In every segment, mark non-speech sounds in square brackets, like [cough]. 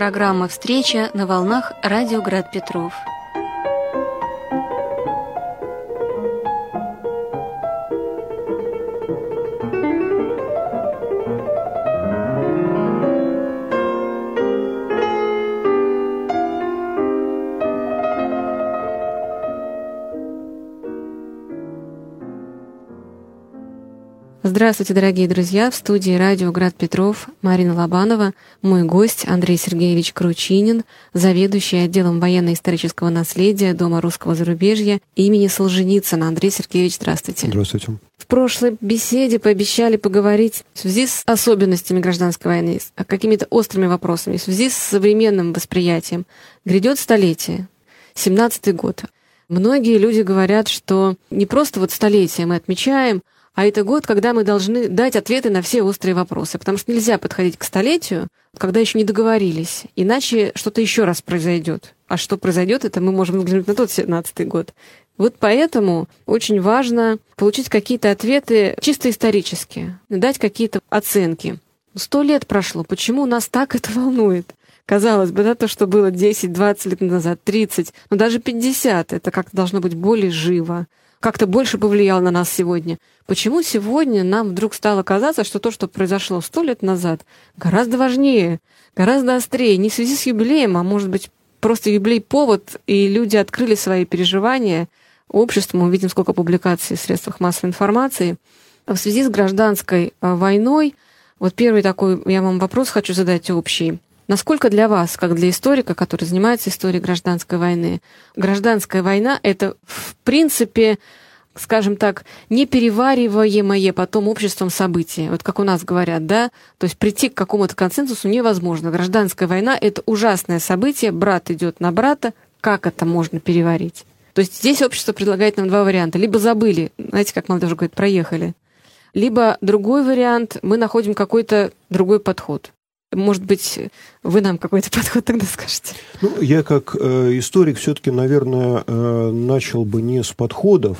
Программа «Встреча» на волнах «Радио Град Петров». Здравствуйте, дорогие друзья! В студии радио «Град Петров» Марина Лобанова, мой гость Андрей Сергеевич Кручинин, заведующий отделом военно-исторического наследия Дома русского зарубежья имени Солженицына. Андрей Сергеевич, здравствуйте. Здравствуйте. В прошлой беседе пообещали поговорить в связи с особенностями гражданской войны, с какими-то острыми вопросами, в связи с современным восприятием. Грядет столетие, 17-й год. Многие люди говорят, что не просто вот столетие мы отмечаем, а это год, когда мы должны дать ответы на все острые вопросы, потому что нельзя подходить к столетию, когда еще не договорились, иначе что-то еще раз произойдет. А что произойдет, это мы можем взглянуть на тот 17-й год. Вот поэтому очень важно получить какие-то ответы чисто исторические, дать какие-то оценки. Сто лет прошло, почему нас так это волнует? Казалось бы, да, то, что было 10-20 лет назад, 30, но даже 50, это как-то должно быть более живо как-то больше повлиял на нас сегодня. Почему сегодня нам вдруг стало казаться, что то, что произошло сто лет назад, гораздо важнее, гораздо острее, не в связи с юбилеем, а может быть просто юбилей повод, и люди открыли свои переживания обществу. Мы видим, сколько публикаций в средствах массовой информации. В связи с гражданской а, войной, вот первый такой я вам вопрос хочу задать общий. Насколько для вас, как для историка, который занимается историей гражданской войны, гражданская война — это, в принципе, скажем так, неперевариваемое потом обществом событие. Вот как у нас говорят, да? То есть прийти к какому-то консенсусу невозможно. Гражданская война — это ужасное событие, брат идет на брата. Как это можно переварить? То есть здесь общество предлагает нам два варианта. Либо забыли, знаете, как молодежь говорит, проехали. Либо другой вариант, мы находим какой-то другой подход. Может быть, вы нам какой-то [laughs] подход тогда скажете? Ну, я как э, историк все-таки, наверное, э, начал бы не с подходов,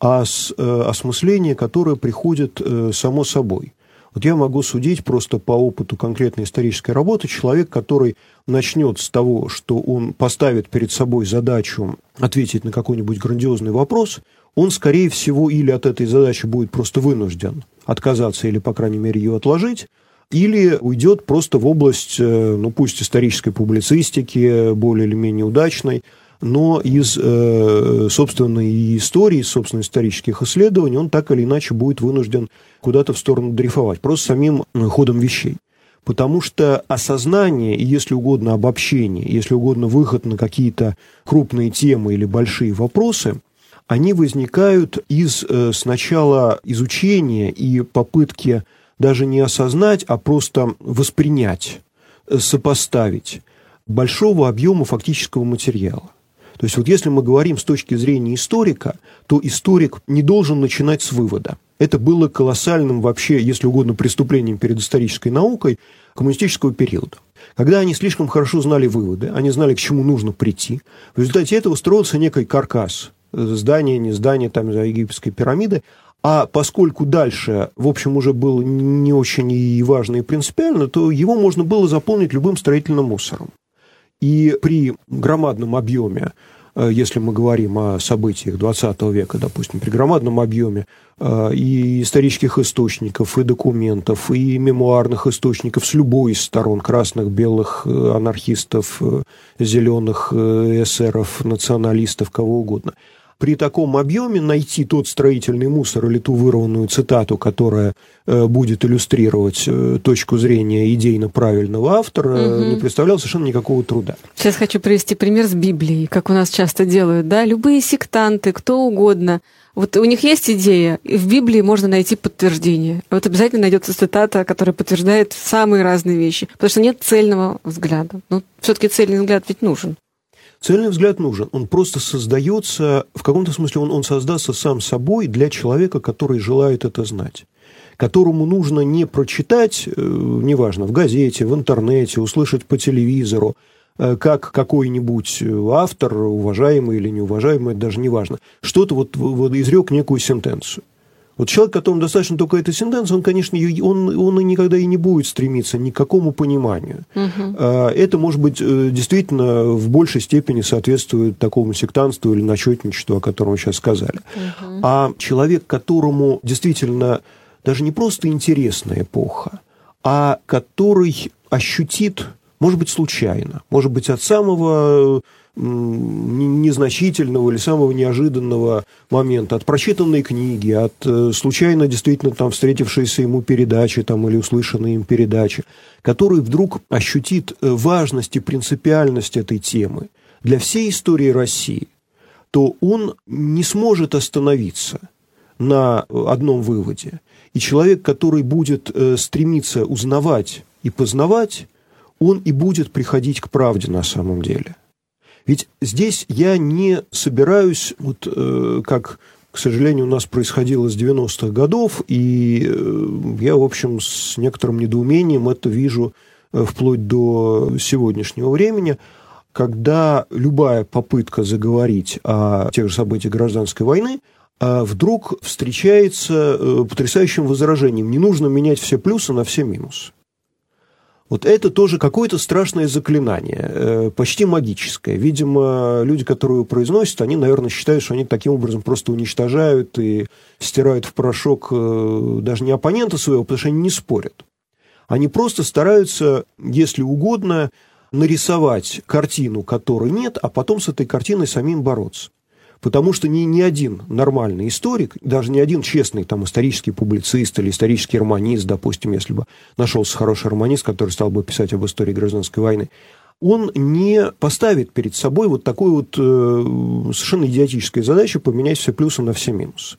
а с э, осмысления, которое приходит э, само собой. Вот я могу судить просто по опыту конкретной исторической работы. Человек, который начнет с того, что он поставит перед собой задачу ответить на какой-нибудь грандиозный вопрос, он, скорее всего, или от этой задачи будет просто вынужден отказаться или, по крайней мере, ее отложить, или уйдет просто в область, э, ну пусть исторической публицистики, более или менее удачной, но из э, собственной истории, собственных исторических исследований он так или иначе будет вынужден куда-то в сторону дрейфовать, просто самим ходом вещей. Потому что осознание если угодно, обобщение, если угодно, выход на какие-то крупные темы или большие вопросы, они возникают из э, сначала изучения и попытки даже не осознать, а просто воспринять, э, сопоставить большого объема фактического материала. То есть вот если мы говорим с точки зрения историка, то историк не должен начинать с вывода. Это было колоссальным вообще, если угодно, преступлением перед исторической наукой коммунистического периода. Когда они слишком хорошо знали выводы, они знали, к чему нужно прийти, в результате этого строился некий каркас э, здание, не здание там египетской пирамиды, а поскольку дальше, в общем, уже было не очень и важно, и принципиально, то его можно было заполнить любым строительным мусором. И при громадном объеме, э, если мы говорим о событиях 20 века, допустим, при громадном объеме э, и исторических источников, и документов, и мемуарных источников с любой из сторон, красных, белых, э, анархистов, зеленых, эсеров, националистов, кого угодно – при таком объеме найти тот строительный мусор или ту вырванную цитату, которая э, будет иллюстрировать э, точку зрения идейно правильного автора, угу. не представлял совершенно никакого труда. Сейчас хочу привести пример с Библией, как у нас часто делают, да, любые сектанты, кто угодно. Вот у них есть идея, и в Библии можно найти подтверждение. Вот обязательно найдется цитата, которая подтверждает самые разные вещи, потому что нет цельного взгляда. Ну, все-таки цельный взгляд ведь нужен. Цельный взгляд нужен. Он просто создается, в каком-то смысле он, он создастся сам собой для человека, который желает это знать которому нужно не прочитать, э, неважно, в газете, в интернете, услышать по телевизору, э, как какой-нибудь автор, уважаемый или неуважаемый, это даже не важно, что-то вот, вот изрек некую сентенцию. Вот человек, которому достаточно только этой сентенции, он, конечно, он, он и никогда и не будет стремиться ни к какому пониманию. Угу. Это, может быть, э, действительно в большей степени соответствует такому сектантству или начетничеству, о котором вы сейчас сказали. Угу. А человек, которому действительно даже не просто интересна эпоха, а который ощутит, может быть, случайно, может быть, от самого незначительного или самого неожиданного момента, от прочитанной книги, от э, случайно действительно там встретившейся ему передачи там, или услышанной им передачи, который вдруг ощутит э, важность и принципиальность этой темы для всей истории России, то он не сможет остановиться на одном выводе. И человек, который будет э, стремиться узнавать и познавать, он и будет приходить к правде на самом деле. Ведь здесь я не собираюсь, вот э, как, к сожалению, у нас происходило с 90-х годов, и э, я, в общем, с некоторым недоумением это вижу э, вплоть до сегодняшнего времени, когда любая попытка заговорить о тех же событиях гражданской войны, а вдруг встречается э, потрясающим возражением. Не нужно менять все плюсы на все минусы. Вот это тоже какое-то страшное заклинание, э, почти магическое. Видимо, люди, которые его произносят, они, наверное, считают, что они таким образом просто уничтожают и стирают в порошок э, даже не оппонента своего, потому что они не спорят. Они просто стараются, если угодно, нарисовать картину, которой нет, а потом с этой картиной самим бороться. Потому что ни, ни один нормальный историк, даже ни один честный там, исторический публицист или исторический романист, допустим, если бы нашелся хороший романист, который стал бы писать об истории гражданской войны, он не поставит перед собой вот такую вот э, совершенно идиотическую задачу поменять все плюсы на все минусы.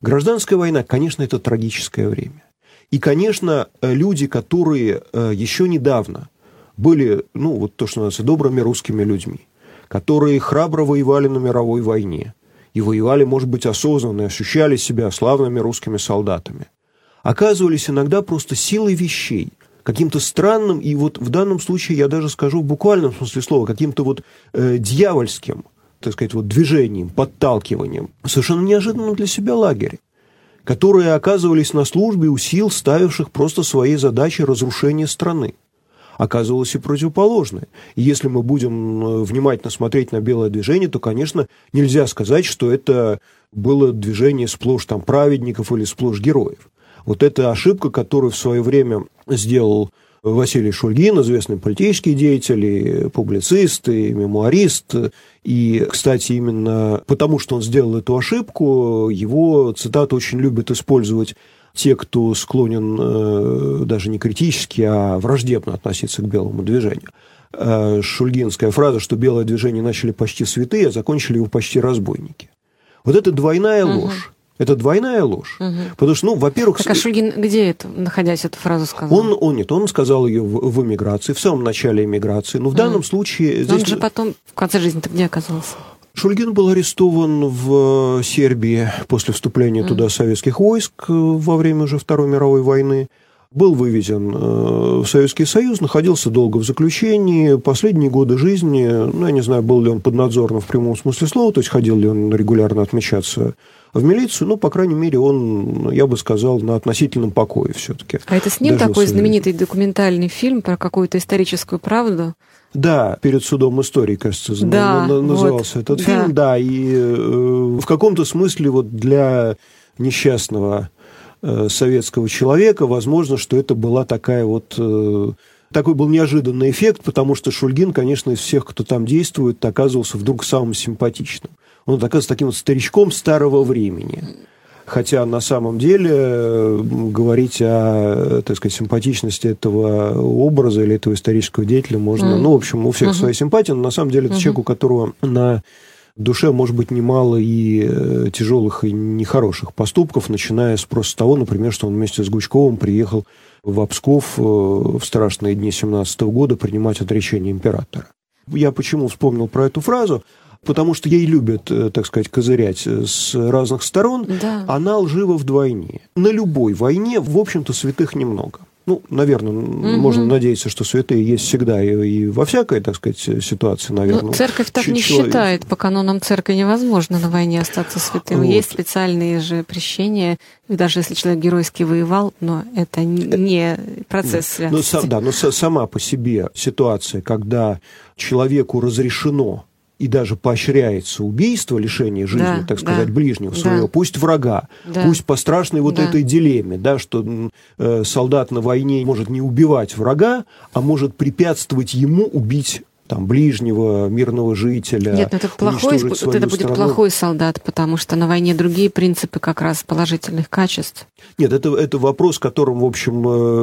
Гражданская война, конечно, это трагическое время. И, конечно, люди, которые э, еще недавно были, ну, вот то, что называется, добрыми русскими людьми, которые храбро воевали на мировой войне и воевали, может быть, осознанно, и ощущали себя славными русскими солдатами, оказывались иногда просто силой вещей, каким-то странным, и вот в данном случае я даже скажу в буквальном смысле слова, каким-то вот э, дьявольским, так сказать, вот движением, подталкиванием, совершенно неожиданно для себя лагеря которые оказывались на службе у сил, ставивших просто своей задачей разрушение страны оказывалось и противоположное. И если мы будем э, внимательно смотреть на белое движение, то, конечно, нельзя сказать, что это было движение сплошь там праведников или сплошь героев. Вот эта ошибка, которую в свое время сделал Василий Шульгин, известный политический деятель, публицист, и мемуарист. И, кстати, именно потому, что он сделал эту ошибку, его цитаты очень любят использовать те, кто склонен э, даже не критически, а враждебно относиться к белому движению. Э, шульгинская фраза, что белое движение начали почти святые, а закончили его почти разбойники. Вот это двойная угу. ложь. Это двойная ложь. Угу. Потому что, ну, во-первых... Так а Шульгин где это, находясь, эту фразу сказал? Он, он нет, он сказал ее в, в эмиграции, в самом начале эмиграции. Но в угу. данном случае... Здесь... он же потом в конце жизни-то где оказался? Шульгин был арестован в Сербии после вступления туда советских войск э, во время уже Второй мировой войны. Был вывезен э, в Советский Союз, находился долго в заключении. Последние годы жизни, ну, я не знаю, был ли он поднадзорным в прямом смысле слова, то есть ходил ли он регулярно отмечаться в милицию, ну, по крайней мере, он, я бы сказал, на относительном покое все-таки. А это с ним такой знаменитый документальный фильм про какую-то историческую правду? Да, перед судом истории, кажется, да, назывался вот, этот да. фильм, да, и э, в каком-то смысле вот для несчастного э, советского человека, возможно, что это была такая вот э, такой был неожиданный эффект, потому что Шульгин, конечно, из всех, кто там действует, оказывался вдруг самым симпатичным. Он оказывается таким вот старичком старого времени. Хотя на самом деле говорить о, так сказать, симпатичности этого образа или этого исторического деятеля можно, mm. ну, в общем, у всех mm-hmm. своя симпатия, но на самом деле это mm-hmm. человек, у которого на душе может быть немало и э, тяжелых, и нехороших поступков, начиная с просто того, например, что он вместе с Гучковым приехал в Псков э, в страшные дни 17 года принимать отречение императора. Я почему вспомнил про эту фразу? Потому что ей любят, э, так сказать, козырять э, с разных сторон, да. она лжива вдвойне. На любой войне, в общем-то, святых немного. Ну, наверное, угу. можно надеяться, что святые есть всегда и, и во всякой, так сказать, ситуации, наверное. Ну, церковь так не человек... считает. По канонам церкви невозможно на войне остаться святым. Вот. Есть специальные же прещения, даже если человек геройски воевал, но это не процесс святости. Ну, сам, да, но сама по себе ситуация, когда человеку разрешено и даже поощряется убийство, лишение жизни, да, так сказать, да, ближнего своего, да. пусть врага, да, пусть по страшной вот да. этой дилемме, да, что э, солдат на войне может не убивать врага, а может препятствовать ему убить там, ближнего, мирного жителя. Нет, ну это, плохой, вот это будет плохой солдат, потому что на войне другие принципы как раз положительных качеств. Нет, это, это вопрос, которым, в общем, э,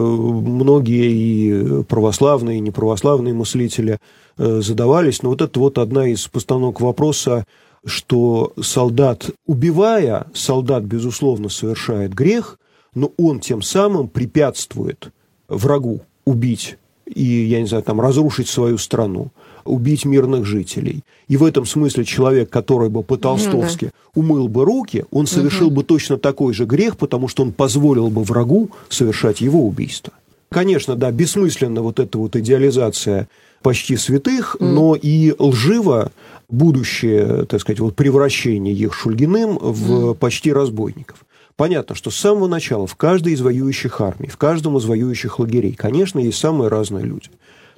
многие и православные, и неправославные мыслители задавались. Но вот это вот одна из постановок вопроса, что солдат, убивая, солдат, безусловно, совершает грех, но он тем самым препятствует врагу убить и, я не знаю, там, разрушить свою страну, убить мирных жителей. И в этом смысле человек, который бы по-толстовски ну, да. умыл бы руки, он совершил угу. бы точно такой же грех, потому что он позволил бы врагу совершать его убийство. Конечно, да, бессмысленна вот эта вот идеализация почти святых, mm. но и лживо будущее, так сказать, вот превращение их Шульгиным в mm. почти разбойников. Понятно, что с самого начала в каждой из воюющих армий, в каждом из воюющих лагерей, конечно, есть самые разные люди.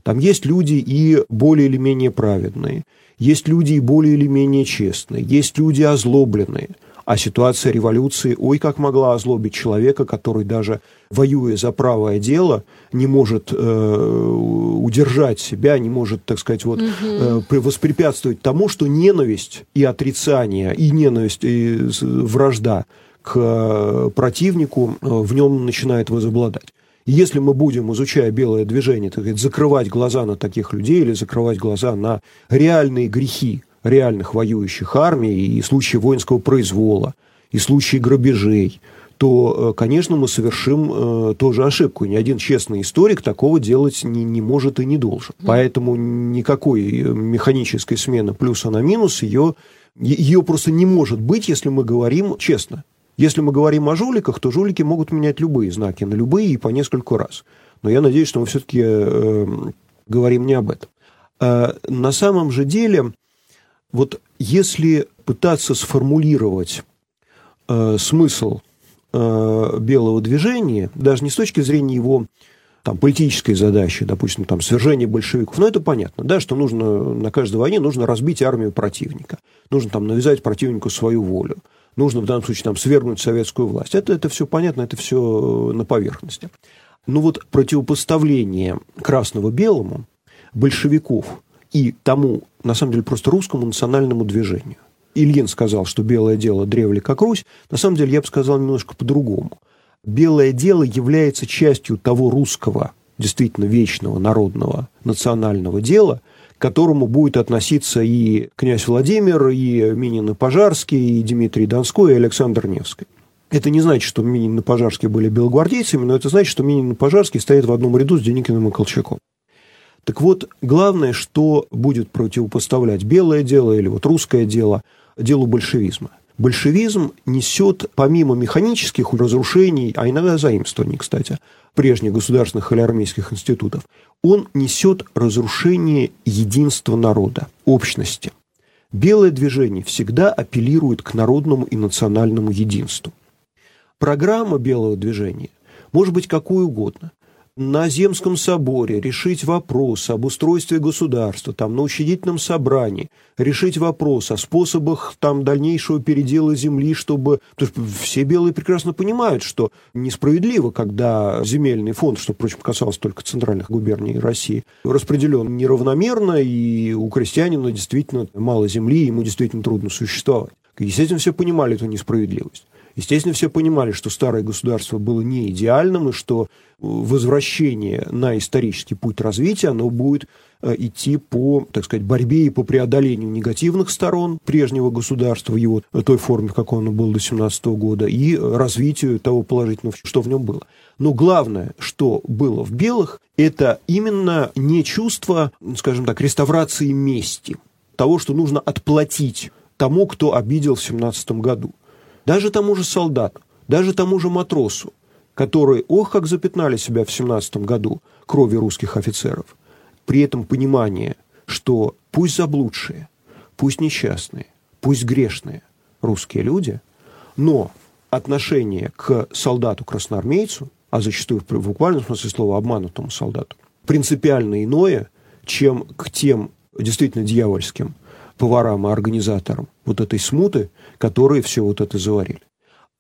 Там есть люди и более или менее праведные, есть люди и более или менее честные, есть люди озлобленные. А ситуация революции, ой, как могла озлобить человека, который даже воюя за правое дело, не может э, удержать себя, не может, так сказать, вот, угу. э, воспрепятствовать тому, что ненависть и отрицание, и ненависть, и вражда к э, противнику э, в нем начинает возобладать. И если мы будем, изучая белое движение, так сказать, закрывать глаза на таких людей или закрывать глаза на реальные грехи реальных воюющих армий и случаи воинского произвола, и случаи грабежей, то, э, конечно, мы совершим э, тоже ошибку. Ни один честный историк такого делать не, не может и не должен. Поэтому никакой механической смены плюса на минус ее, ее просто не может быть, если мы говорим честно. Если мы говорим о жуликах, то жулики могут менять любые знаки на любые и по нескольку раз. Но я надеюсь, что мы все-таки э, говорим не об этом. Э, на самом же деле, вот если пытаться сформулировать э, смысл э, белого движения, даже не с точки зрения его там, политической задачи, допустим, там, свержение большевиков, ну, это понятно, да, что нужно на каждой войне нужно разбить армию противника, нужно там навязать противнику свою волю, нужно в данном случае там, свергнуть советскую власть. Это, это все понятно, это все на поверхности. Но вот противопоставление красного белому, большевиков и тому, на самом деле, просто русскому национальному движению. Ильин сказал, что белое дело древле как Русь. На самом деле, я бы сказал немножко по-другому. Белое дело является частью того русского, действительно вечного народного национального дела – к которому будет относиться и князь Владимир, и Минин и Пожарский, и Дмитрий Донской, и Александр Невский. Это не значит, что Минин и Пожарский были белогвардейцами, но это значит, что Минин и Пожарский стоят в одном ряду с Деникиным и Колчаком. Так вот, главное, что будет противопоставлять белое дело или вот русское дело делу большевизма. Большевизм несет, помимо механических разрушений, а иногда заимствований, кстати, прежних государственных или армейских институтов, он несет разрушение единства народа, общности. Белое движение всегда апеллирует к народному и национальному единству. Программа белого движения может быть какой угодно – на Земском соборе решить вопрос об устройстве государства, там, на учредительном собрании, решить вопрос о способах там, дальнейшего передела земли, чтобы... Потому что все белые прекрасно понимают, что несправедливо, когда земельный фонд, что, впрочем, касалось только центральных губерний России, распределен неравномерно, и у крестьянина действительно мало земли, ему действительно трудно существовать. Естественно, все понимали эту несправедливость. Естественно, все понимали, что старое государство было не идеальным, и что возвращение на исторический путь развития, оно будет э, идти по, так сказать, борьбе и по преодолению негативных сторон прежнего государства в его той форме, как оно было до 17 года, и развитию того положительного, что в нем было. Но главное, что было в белых, это именно не чувство, скажем так, реставрации мести, того, что нужно отплатить тому, кто обидел в 17 году. Даже тому же солдату, даже тому же матросу, которые, ох, как запятнали себя в 17 году крови русских офицеров. При этом понимание, что пусть заблудшие, пусть несчастные, пусть грешные русские люди, но отношение к солдату-красноармейцу, а зачастую в буквальном смысле слова обманутому солдату, принципиально иное, чем к тем действительно дьявольским поварам и организаторам вот этой смуты, которые все вот это заварили.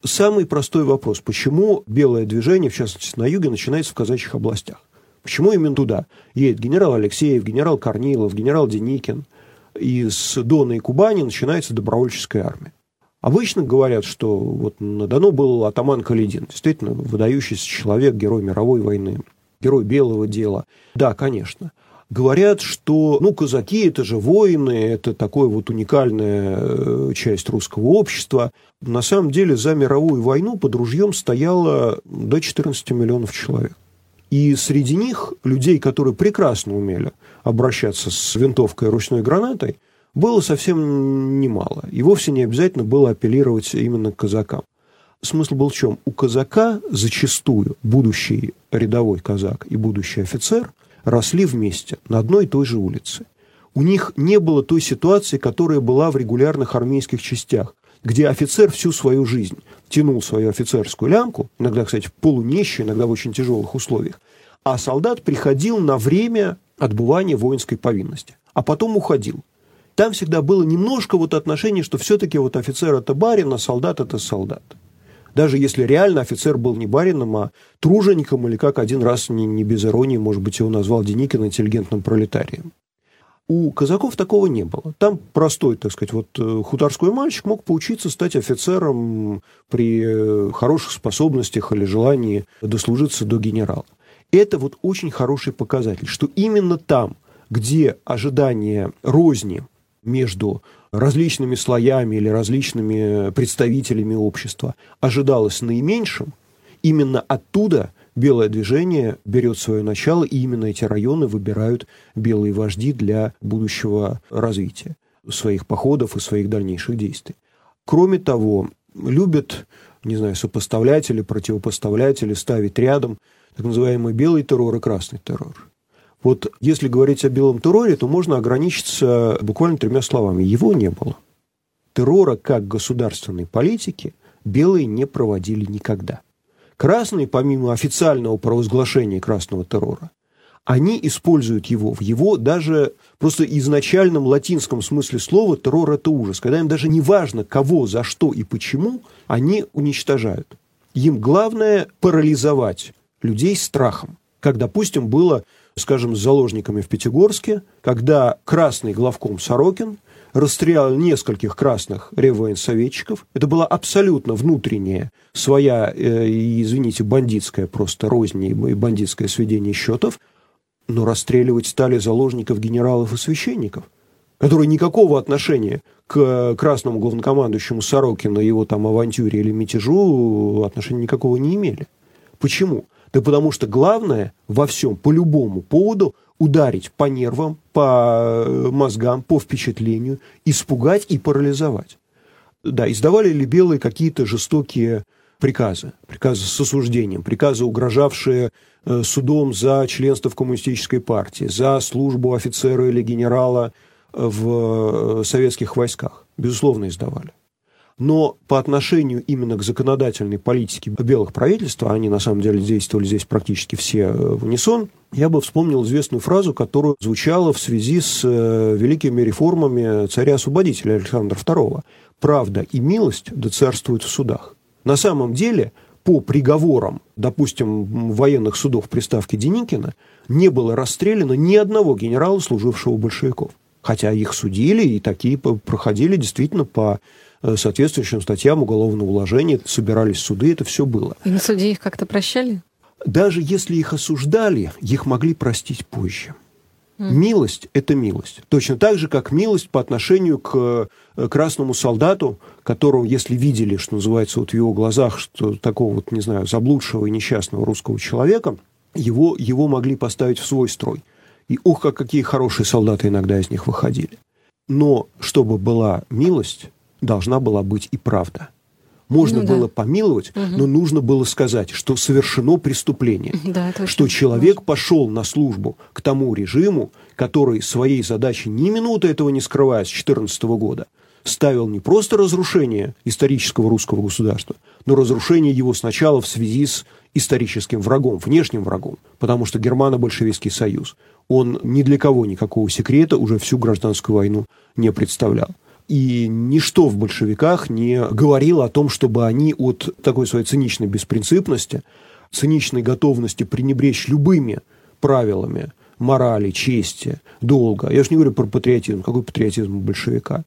Самый простой вопрос. Почему белое движение, в частности на юге, начинается в казачьих областях? Почему именно туда едет генерал Алексеев, генерал Корнилов, генерал Деникин? И с Дона и Кубани начинается добровольческая армия. Обычно говорят, что вот на Дону был атаман Каледин, действительно выдающийся человек, герой мировой войны, герой белого дела. Да, конечно. Говорят, что, ну, казаки – это же воины, это такая вот уникальная э, часть русского общества. На самом деле за мировую войну под ружьем стояло до 14 миллионов человек. И среди них людей, которые прекрасно умели обращаться с винтовкой и ручной гранатой, было совсем немало. И вовсе не обязательно было апеллировать именно к казакам. Смысл был в чем? У казака зачастую будущий рядовой казак и будущий офицер росли вместе на одной и той же улице. У них не было той ситуации, которая была в регулярных армейских частях, где офицер всю свою жизнь тянул свою офицерскую лямку, иногда, кстати, в полунищие, иногда в очень тяжелых условиях, а солдат приходил на время отбывания воинской повинности, а потом уходил там всегда было немножко вот отношение, что все-таки вот офицер это барин, а солдат это солдат. Даже если реально офицер был не барином, а тружеником, или как один раз, не, не без иронии, может быть, его назвал Деникин интеллигентным пролетарием. У казаков такого не было. Там простой, так сказать, вот э, хуторской мальчик мог поучиться стать офицером при э, хороших способностях или желании дослужиться до генерала. Это вот очень хороший показатель, что именно там, где ожидание розни между различными слоями или различными представителями общества ожидалось наименьшим, именно оттуда белое движение берет свое начало, и именно эти районы выбирают белые вожди для будущего развития своих походов и своих дальнейших действий. Кроме того, любят, не знаю, сопоставлять или противопоставлять или ставить рядом так называемый белый террор и красный террор. Вот если говорить о белом терроре, то можно ограничиться буквально тремя словами. Его не было. Террора как государственной политики белые не проводили никогда. Красные, помимо официального провозглашения красного террора, они используют его в его даже просто изначальном латинском смысле слова террор – это ужас. Когда им даже не важно, кого, за что и почему, они уничтожают. Им главное парализовать людей страхом. Как, допустим, было скажем, с заложниками в Пятигорске, когда красный главком Сорокин расстрелял нескольких красных реввоенсоветчиков. Это была абсолютно внутренняя своя, э, извините, бандитская просто розни и бандитское сведение счетов, но расстреливать стали заложников генералов и священников, которые никакого отношения к красному главнокомандующему Сорокину, его там авантюре или мятежу отношения никакого не имели. Почему? Да потому что главное во всем, по любому поводу, ударить по нервам, по э, мозгам, по впечатлению, испугать и парализовать. Да, издавали ли белые какие-то жестокие приказы, приказы с осуждением, приказы, угрожавшие э, судом за членство в коммунистической партии, за службу офицера или генерала в э, советских войсках. Безусловно, издавали. Но по отношению именно к законодательной политике белых правительств, а они на самом деле действовали здесь практически все э, в унисон, я бы вспомнил известную фразу, которая звучала в связи с э, великими реформами царя-освободителя Александра II. «Правда и милость да царствуют в судах». На самом деле, по приговорам, допустим, военных судов приставки Деникина, не было расстреляно ни одного генерала, служившего большевиков. Хотя их судили, и такие проходили действительно по соответствующим статьям уголовного уложения, собирались суды, это все было. И на суде их как-то прощали? Даже если их осуждали, их могли простить позже. Mm. Милость – это милость. Точно так же, как милость по отношению к э, красному солдату, которого, если видели, что называется, вот в его глазах, что такого вот, не знаю, заблудшего и несчастного русского человека, его, его могли поставить в свой строй. И ох, как какие хорошие солдаты иногда из них выходили. Но чтобы была милость, должна была быть и правда. Можно ну, было да. помиловать, угу. но нужно было сказать, что совершено преступление. [laughs] Да, что человек важно. пошел на службу к тому режиму, который своей задачей ни минуты этого не скрывая с 2014 года, ставил не просто разрушение исторического русского государства, но разрушение его сначала в связи с историческим врагом, внешним врагом, потому что Германо-Большевистский союз, он ни для кого никакого секрета уже всю гражданскую войну не представлял. И ничто в большевиках не говорило о том, чтобы они от такой своей циничной беспринципности, циничной готовности пренебречь любыми правилами морали, чести, долга. Я же не говорю про патриотизм. Какой патриотизм у большевика?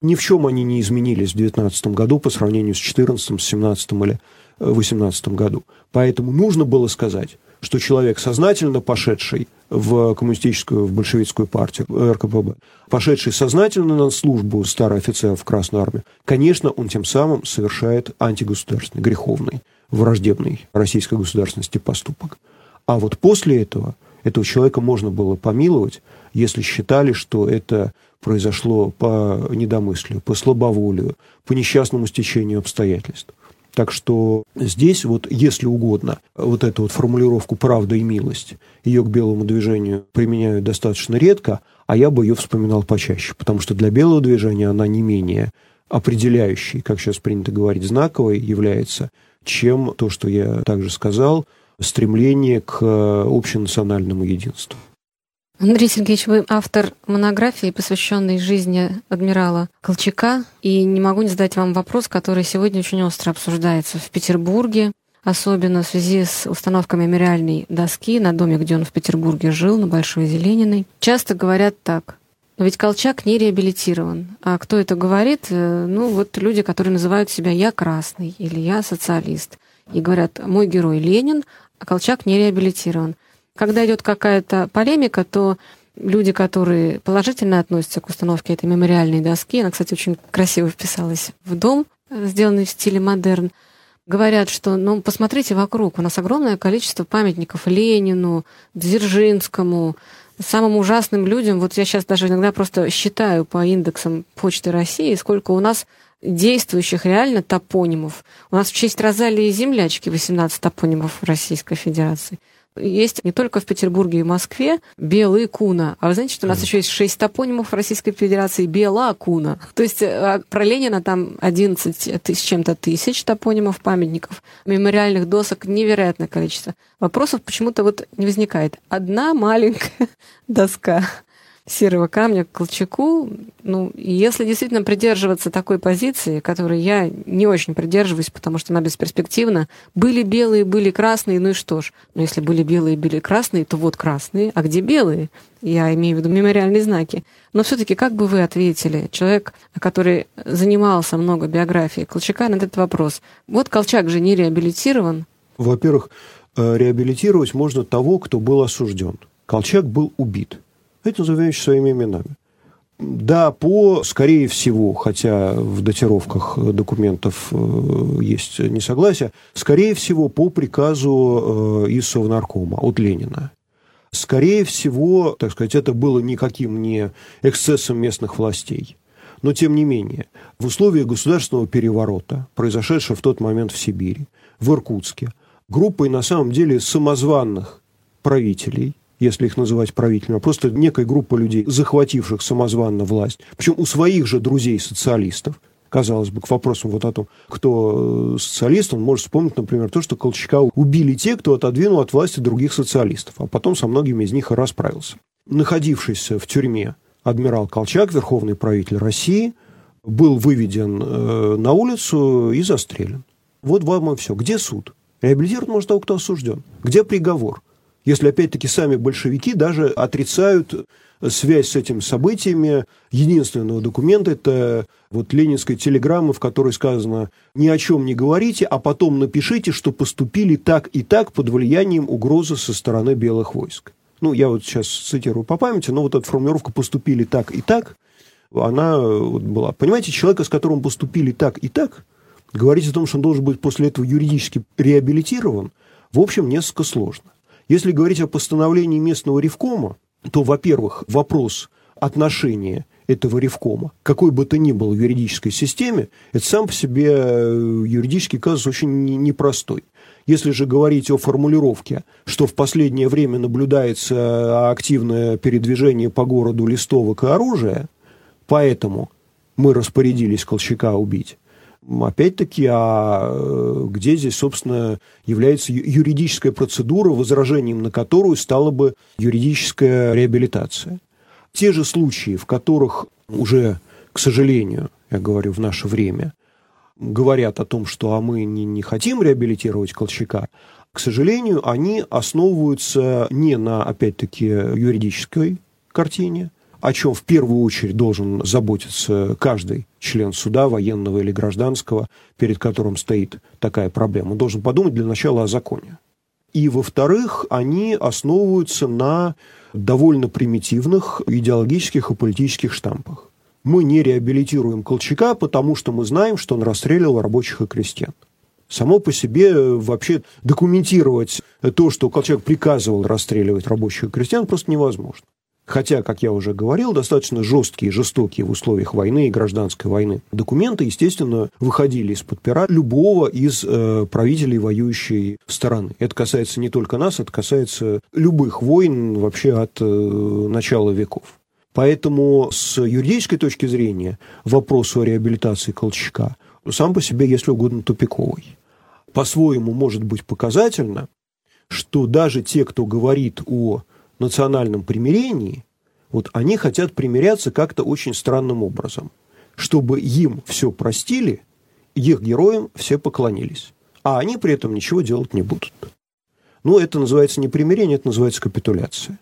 Ни в чем они не изменились в 19 году по сравнению с 14, с 17 или 18 году. Поэтому нужно было сказать, что человек, сознательно пошедший в коммунистическую, в большевистскую партию, РКПБ, пошедший сознательно на службу старый офицер в Красную армию, конечно, он тем самым совершает антигосударственный, греховный, враждебный российской государственности поступок. А вот после этого этого человека можно было помиловать, если считали, что это произошло по недомыслию, по слабоволию, по несчастному стечению обстоятельств. Так что здесь, вот, если угодно, вот эту вот формулировку «правда и милость», ее к белому движению применяют достаточно редко, а я бы ее вспоминал почаще, потому что для белого движения она не менее определяющей, как сейчас принято говорить, знаковой является, чем то, что я также сказал, стремление к общенациональному единству. Андрей Сергеевич, вы автор монографии, посвященной жизни адмирала Колчака, и не могу не задать вам вопрос, который сегодня очень остро обсуждается в Петербурге, особенно в связи с установкой мемориальной доски на доме, где он в Петербурге жил, на Большой Зелениной. Часто говорят так. Но ведь Колчак не реабилитирован. А кто это говорит? Э, ну, вот люди, которые называют себя «я красный» или «я социалист». И говорят, мой герой Ленин, а Колчак не реабилитирован. Когда идет какая-то полемика, то люди, которые положительно относятся к установке этой мемориальной доски, она, кстати, очень красиво вписалась в дом, сделанный в стиле модерн, говорят, что, ну, посмотрите вокруг, у нас огромное количество памятников Ленину, Дзержинскому, самым ужасным людям. Вот я сейчас даже иногда просто считаю по индексам Почты России, сколько у нас действующих реально топонимов. У нас в честь Розалии Землячки 18 топонимов Российской Федерации есть не только в Петербурге и Москве белые куна, а вы знаете, что у нас еще есть шесть топонимов Российской Федерации бела куна. То есть э, про Ленина там 11 тысяч чем-то тысяч топонимов, памятников, мемориальных досок невероятное количество. Вопросов почему-то вот не возникает. Одна маленькая [laughs] доска серого камня к Колчаку. Ну, если действительно придерживаться такой позиции, которой я не очень придерживаюсь, потому что она бесперспективна, были белые, были красные, ну и что ж. Но если были белые, были красные, то вот красные, а где белые? Я имею в виду мемориальные знаки. Но все-таки как бы вы ответили, человек, который занимался много биографией Колчака, на этот вопрос? Вот Колчак же не реабилитирован. Во-первых, э, реабилитировать можно того, кто был осужден. Колчак был убит это называем своими именами. Да, по, скорее всего, хотя в датировках документов э, есть несогласие, скорее всего, по приказу э, из Совнаркома от Ленина. Скорее всего, так сказать, это было никаким не эксцессом местных властей. Но, тем не менее, в условиях государственного переворота, произошедшего в тот момент в Сибири, в Иркутске, группой, на самом деле, самозванных правителей – если их называть правителями, а просто некая группа людей, захвативших самозванно власть, причем у своих же друзей-социалистов, казалось бы, к вопросу вот о том, кто э, социалист, он может вспомнить, например, то, что Колчака убили те, кто отодвинул от власти других социалистов, а потом со многими из них и расправился. Находившийся в тюрьме адмирал Колчак, верховный правитель России, был выведен э, на улицу и застрелен. Вот вам и все. Где суд? Реабилитировать может того, кто осужден. Где приговор? Если опять-таки сами большевики даже отрицают связь с этими событиями. Единственного документа – это вот ленинская телеграмма, в которой сказано «ни о чем не говорите, а потом напишите, что поступили так и так под влиянием угрозы со стороны белых войск». Ну, я вот сейчас цитирую по памяти, но вот эта формулировка «поступили так и так», она вот была. Понимаете, человека, с которым поступили так и так, говорить о том, что он должен быть после этого юридически реабилитирован, в общем, несколько сложно. Если говорить о постановлении местного ревкома, то, во-первых, вопрос отношения этого ревкома, какой бы то ни было юридической системе, это сам по себе э, юридический казус очень непростой. Если же говорить о формулировке, что в последнее время наблюдается активное передвижение по городу листовок и оружия, поэтому мы распорядились Колчака убить, Опять-таки, а э, где здесь, собственно, является юридическая процедура, возражением на которую стала бы юридическая реабилитация? Те же случаи, в которых уже, к сожалению, я говорю, в наше время, говорят о том, что а мы не, не хотим реабилитировать Колчака, к сожалению, они основываются не на, опять-таки, юридической картине, о чем в первую очередь должен заботиться каждый член суда, военного или гражданского, перед которым стоит такая проблема. Он должен подумать для начала о законе. И, во-вторых, они основываются на довольно примитивных идеологических и политических штампах. Мы не реабилитируем Колчака, потому что мы знаем, что он расстреливал рабочих и крестьян. Само по себе вообще документировать то, что Колчак приказывал расстреливать рабочих и крестьян, просто невозможно. Хотя, как я уже говорил, достаточно жесткие, жестокие в условиях войны и гражданской войны документы, естественно, выходили из-под пера любого из э, правителей воюющей стороны. Это касается не только нас, это касается любых войн вообще от э, начала веков. Поэтому с юридической точки зрения вопрос о реабилитации Колчака сам по себе, если угодно, тупиковый. По-своему может быть показательно, что даже те, кто говорит о национальном примирении, вот они хотят примиряться как-то очень странным образом, чтобы им все простили, их героям все поклонились, а они при этом ничего делать не будут. Ну, это называется не примирение, это называется капитуляция.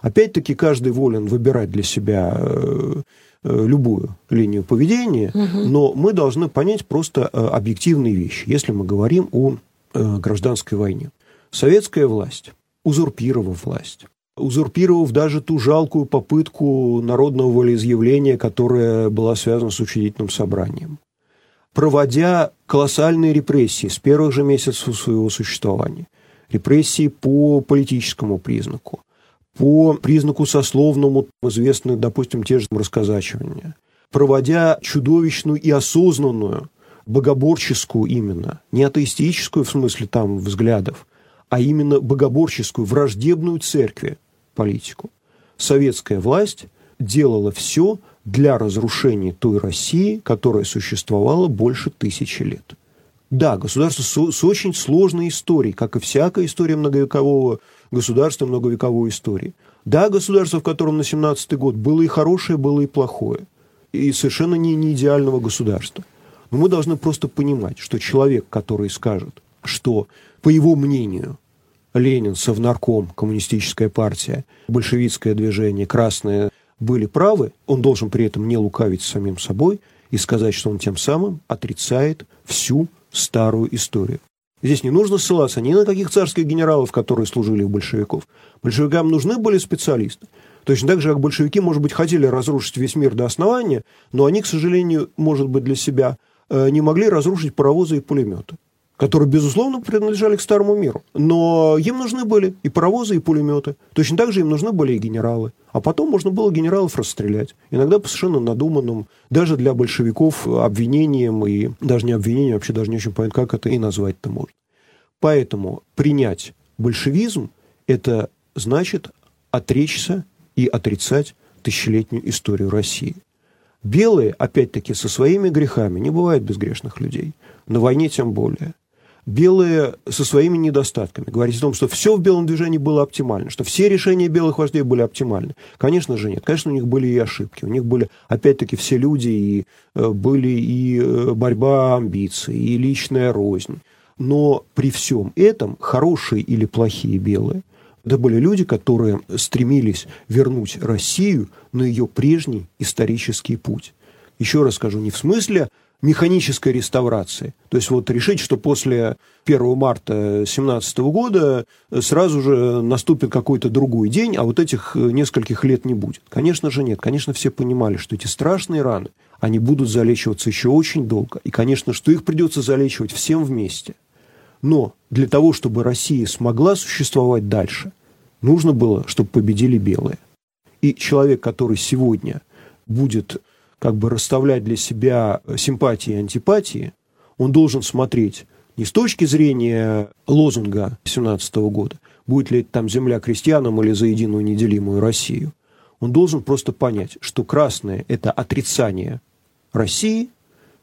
Опять-таки, каждый волен выбирать для себя э, э, любую линию поведения, угу. но мы должны понять просто э, объективные вещи, если мы говорим о гражданской войне. Советская власть, узурпировав власть, узурпировав даже ту жалкую попытку народного волеизъявления, которая была связана с учредительным собранием. Проводя колоссальные репрессии с первых же месяцев своего существования, репрессии по политическому признаку, по признаку сословному, известны, допустим, те же расказачивания, проводя чудовищную и осознанную, богоборческую именно, не атеистическую в смысле там взглядов, а именно богоборческую, враждебную церкви политику. Советская власть делала все для разрушения той России, которая существовала больше тысячи лет. Да, государство с, с очень сложной историей, как и всякая история многовекового государства, многовековой истории. Да, государство, в котором на 17-й год было и хорошее, было и плохое. И совершенно не, не идеального государства. Но мы должны просто понимать, что человек, который скажет, что, по его мнению, Ленин, Совнарком, Коммунистическая партия, большевистское движение, красное были правы, он должен при этом не лукавить самим собой и сказать, что он тем самым отрицает всю старую историю. Здесь не нужно ссылаться ни на каких царских генералов, которые служили у большевиков. Большевикам нужны были специалисты. Точно так же, как большевики, может быть, хотели разрушить весь мир до основания, но они, к сожалению, может быть, для себя э, не могли разрушить паровозы и пулеметы которые, безусловно, принадлежали к старому миру. Но им нужны были и паровозы, и пулеметы. Точно так же им нужны были и генералы. А потом можно было генералов расстрелять. Иногда по совершенно надуманным, даже для большевиков, обвинением и даже не обвинением, вообще даже не очень понятно, как это и назвать-то можно. Поэтому принять большевизм – это значит отречься и отрицать тысячелетнюю историю России. Белые, опять-таки, со своими грехами, не бывает безгрешных людей. На войне тем более белые со своими недостатками. Говорить о том, что все в белом движении было оптимально, что все решения белых вождей были оптимальны. Конечно же нет. Конечно, у них были и ошибки. У них были, опять-таки, все люди, и э, были и э, борьба амбиций, и личная рознь. Но при всем этом хорошие или плохие белые это были люди, которые стремились вернуть Россию на ее прежний исторический путь. Еще раз скажу, не в смысле механической реставрации. То есть вот решить, что после 1 марта 2017 года сразу же наступит какой-то другой день, а вот этих нескольких лет не будет. Конечно же нет. Конечно, все понимали, что эти страшные раны, они будут залечиваться еще очень долго. И, конечно, что их придется залечивать всем вместе. Но для того, чтобы Россия смогла существовать дальше, нужно было, чтобы победили белые. И человек, который сегодня будет как бы расставлять для себя симпатии и антипатии, он должен смотреть не с точки зрения лозунга 17 года, будет ли это там земля крестьянам или за единую неделимую Россию. Он должен просто понять, что красное – это отрицание России,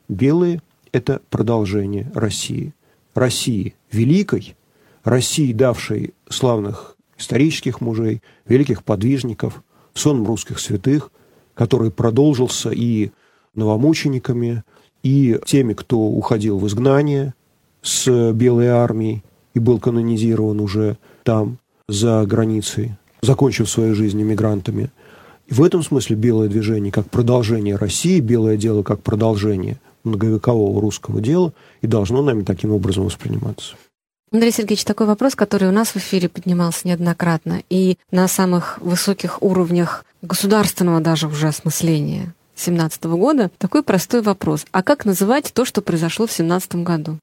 белые – это продолжение России. России великой, России, давшей славных исторических мужей, великих подвижников, сон русских святых, который продолжился и новомучениками, и теми, кто уходил в изгнание с Белой армией и был канонизирован уже там, за границей, закончив свою жизнь иммигрантами. И в этом смысле белое движение как продолжение России, белое дело как продолжение многовекового русского дела и должно нами таким образом восприниматься. Андрей Сергеевич, такой вопрос, который у нас в эфире поднимался неоднократно и на самых высоких уровнях государственного даже уже осмысления 2017 года, такой простой вопрос. А как называть то, что произошло в 2017 году?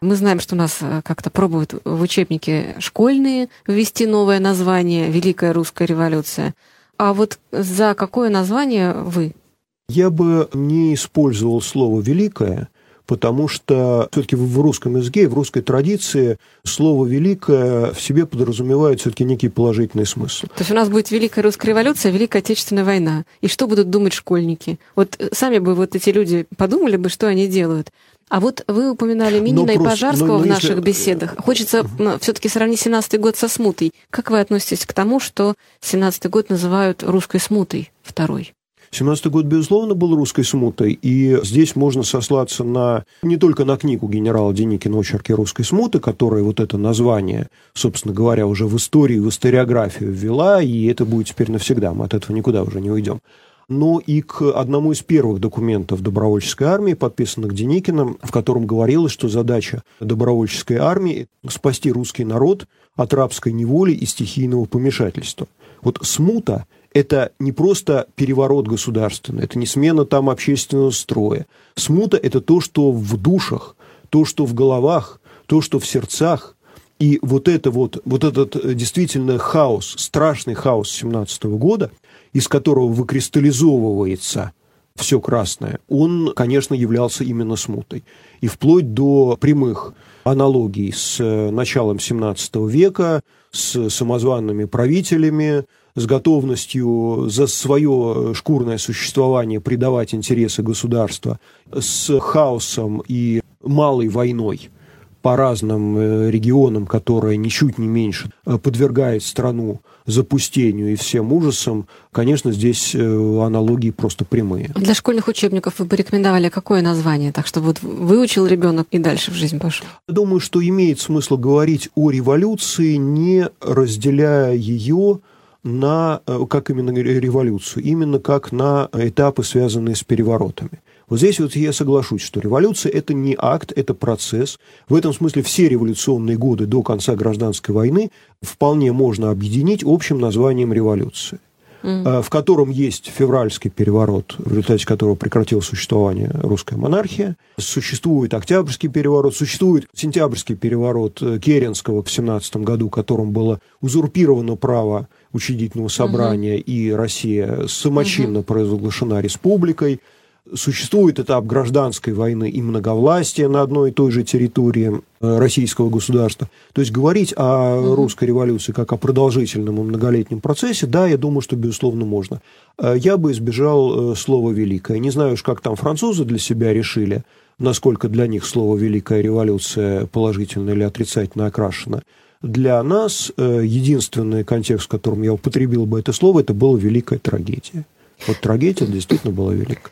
Мы знаем, что у нас э, как-то пробуют в учебнике школьные ввести новое название «Великая русская революция». А вот за какое название вы? Я бы не использовал слово «великое», потому что все-таки в русском языке, в русской традиции слово «великое» в себе подразумевает все-таки некий положительный смысл. То есть у нас будет Великая русская революция, Великая Отечественная война. И что будут думать школьники? Вот сами бы вот эти люди подумали бы, что они делают. А вот вы упоминали Минина и Пожарского но, но в наших если... беседах. Хочется uh все-таки сравнить 17-й год со смутой. Как вы относитесь к тому, что 17-й год называют русской смутой второй? 17 год, безусловно, был русской смутой, и здесь можно сослаться на не только на книгу генерала Деникина «Очерки русской смуты», которая вот это название, собственно говоря, уже в историю, в историографию ввела, и это будет теперь навсегда, мы от этого никуда уже не уйдем но и к одному из первых документов добровольческой армии, подписанных Деникиным, в котором говорилось, что задача добровольческой армии – спасти русский народ от рабской неволи и стихийного помешательства. Вот смута это не просто переворот государственный, это не смена там общественного строя. Смута – это то, что в душах, то, что в головах, то, что в сердцах. И вот, это вот, вот этот э, действительно хаос, страшный хаос 17 года, из которого выкристаллизовывается все красное, он, конечно, являлся именно смутой. И вплоть до прямых аналогий с э, началом 17 века, с самозванными правителями, с готовностью за свое шкурное существование предавать интересы государства, с хаосом и малой войной по разным э, регионам, которая ничуть не меньше э, подвергает страну запустению и всем ужасам, конечно, здесь э, аналогии просто прямые. Для школьных учебников вы бы рекомендовали какое название, так чтобы вот выучил ребенок и дальше в жизнь пошел? Думаю, что имеет смысл говорить о революции, не разделяя ее на, э, как именно революцию, именно как на этапы, связанные с переворотами. Вот здесь вот я соглашусь, что революция – это не акт, это процесс. В этом смысле все революционные годы до конца гражданской войны вполне можно объединить общим названием революции mm. в котором есть февральский переворот, в результате которого прекратило существование русская монархия. Существует Октябрьский переворот, существует Сентябрьский переворот э, Керенского в 17 году, которым было узурпировано право учредительного собрания, угу. и Россия самочинно угу. провозглашена республикой. Существует этап гражданской войны и многовластия на одной и той же территории э, российского государства. То есть говорить о угу. русской революции как о продолжительном и многолетнем процессе, да, я думаю, что, безусловно, можно. Э, я бы избежал слова «великое». Не знаю уж, как там французы для себя решили, насколько для них слово «великая революция» положительно или отрицательно окрашено. Для нас э, единственный контекст, в котором я употребил бы это слово, это была великая трагедия. Вот трагедия действительно была великая.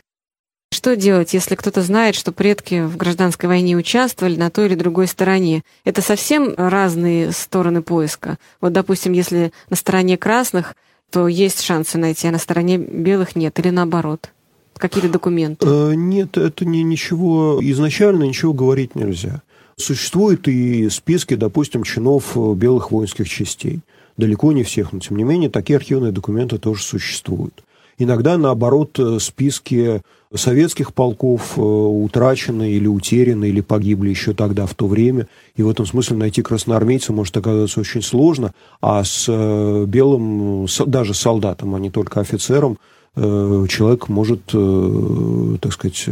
Что делать, если кто-то знает, что предки в гражданской войне участвовали на той или другой стороне? Это совсем разные стороны поиска. Вот, допустим, если на стороне красных, то есть шансы найти, а на стороне белых нет, или наоборот? Какие-то документы? Э, нет, это не, ничего, изначально ничего говорить нельзя. Существуют и списки, допустим, чинов э, белых воинских частей. Далеко не всех, но тем не менее такие архивные документы тоже существуют. Иногда, наоборот, э, списки советских полков э, утрачены или утеряны, или погибли еще тогда, в то время. И в этом смысле найти красноармейца может оказаться очень сложно, а с белым, даже солдатом, а не только офицером, человек может, так сказать,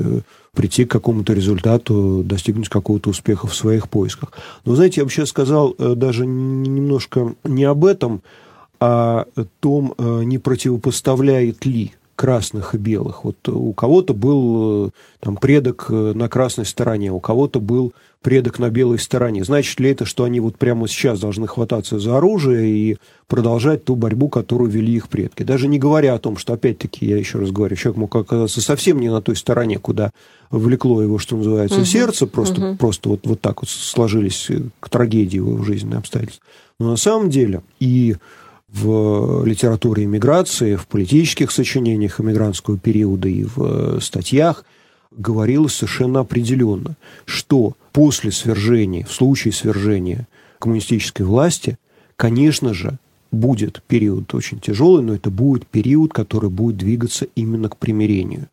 прийти к какому-то результату, достигнуть какого-то успеха в своих поисках. Но, знаете, я сейчас сказал э, даже немножко не об этом, а о том, э, не противопоставляет ли красных и белых. Вот у кого-то был э, там предок на красной стороне, у кого-то был предок на белой стороне. Значит ли это, что они вот прямо сейчас должны хвататься за оружие и продолжать ту борьбу, которую вели их предки? Даже не говоря о том, что, опять-таки, я еще раз говорю, человек мог оказаться совсем не на той стороне, куда влекло его, что называется, угу. сердце, просто, угу. просто вот, вот так вот сложились к трагедии его жизненные обстоятельства. Но на самом деле и в литературе иммиграции, в политических сочинениях иммигрантского периода и в статьях говорилось совершенно определенно, что после свержения, в случае свержения коммунистической власти, конечно же, будет период очень тяжелый, но это будет период, который будет двигаться именно к примирению.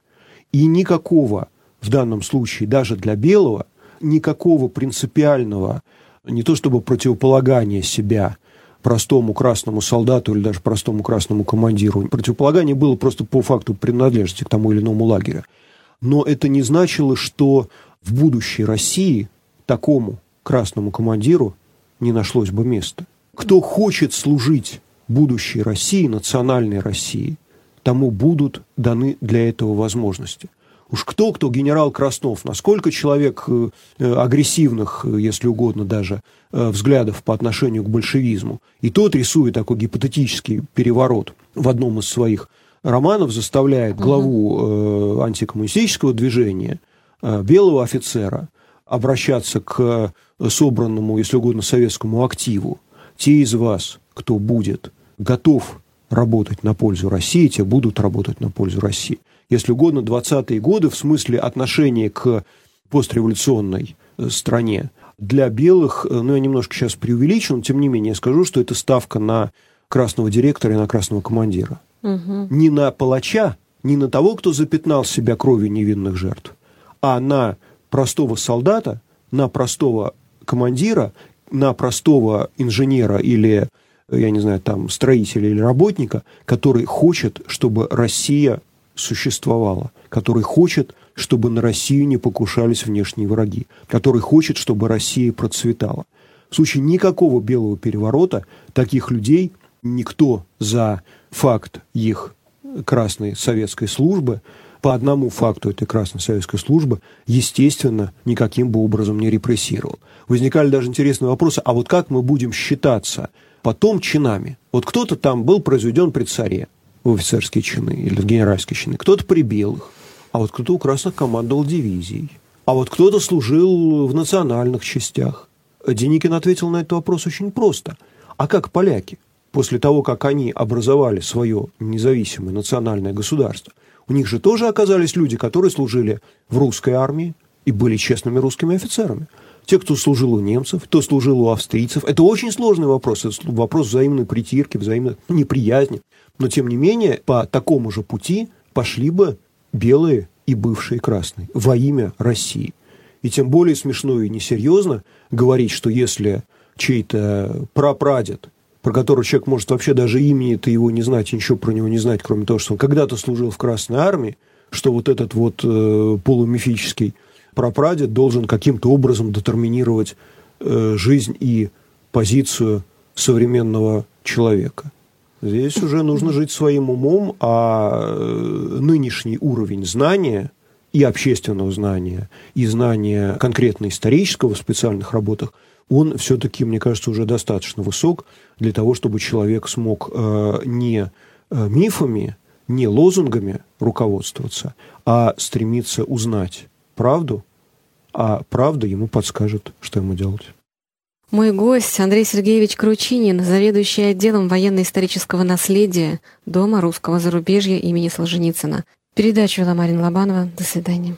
И никакого в данном случае даже для белого никакого принципиального, не то чтобы противополагания себя простому красному солдату или даже простому красному командиру. Противополагание было просто по факту принадлежности к тому или иному лагерю. Но это не значило, что в будущей России такому красному командиру не нашлось бы места. Кто хочет служить будущей России, национальной России, тому будут даны для этого возможности – Уж кто, кто генерал Краснов, насколько человек э, э, агрессивных, э, если угодно даже, взглядов по отношению к большевизму. И тот, рисует такой гипотетический переворот в одном из своих романов, заставляет главу э, антикоммунистического движения, э, белого офицера, обращаться к собранному, если угодно, советскому активу. Те из вас, кто будет готов работать на пользу России, те будут работать на пользу России если угодно, 20-е годы в смысле отношения к постреволюционной э, стране. Для белых, э, ну, я немножко сейчас преувеличу, но тем не менее я скажу, что это ставка на красного директора и на красного командира. Угу. Не на палача, не на того, кто запятнал себя кровью невинных жертв, а на простого солдата, на простого командира, на простого инженера или, я не знаю, там, строителя или работника, который хочет, чтобы Россия существовала, который хочет, чтобы на Россию не покушались внешние враги, который хочет, чтобы Россия процветала. В случае никакого белого переворота таких людей никто за факт их красной советской службы по одному факту этой Красной Советской службы, естественно, никаким бы образом не репрессировал. Возникали даже интересные вопросы, а вот как мы будем считаться потом чинами? Вот кто-то там был произведен при царе, в офицерские чины или в генеральские чины, кто-то при белых, а вот кто-то у красных командовал дивизией, а вот кто-то служил в национальных частях. Деникин ответил на этот вопрос очень просто. А как поляки? После того, как они образовали свое независимое национальное государство, у них же тоже оказались люди, которые служили в русской армии и были честными русскими офицерами. Те, кто служил у немцев, кто служил у австрийцев. Это очень сложный вопрос. Это вопрос взаимной притирки, взаимной неприязни. Но, тем не менее, по такому же пути пошли бы белые и бывшие красные во имя России. И тем более смешно и несерьезно говорить, что если чей-то прапрадед, про которого человек может вообще даже имени-то его не знать, ничего про него не знать, кроме того, что он когда-то служил в Красной Армии, что вот этот вот э, полумифический прапрадед должен каким-то образом детерминировать э, жизнь и позицию современного человека. Здесь уже нужно жить своим умом, а э, нынешний уровень знания и общественного знания, и знания конкретно исторического в специальных работах, он все-таки, мне кажется, уже достаточно высок для того, чтобы человек смог э, не э, мифами, не лозунгами руководствоваться, а стремиться узнать правду, а правда ему подскажет, что ему делать. Мой гость Андрей Сергеевич Кручинин, заведующий отделом военно-исторического наследия Дома русского зарубежья имени Солженицына. Передачу вела Марина Лобанова. До свидания.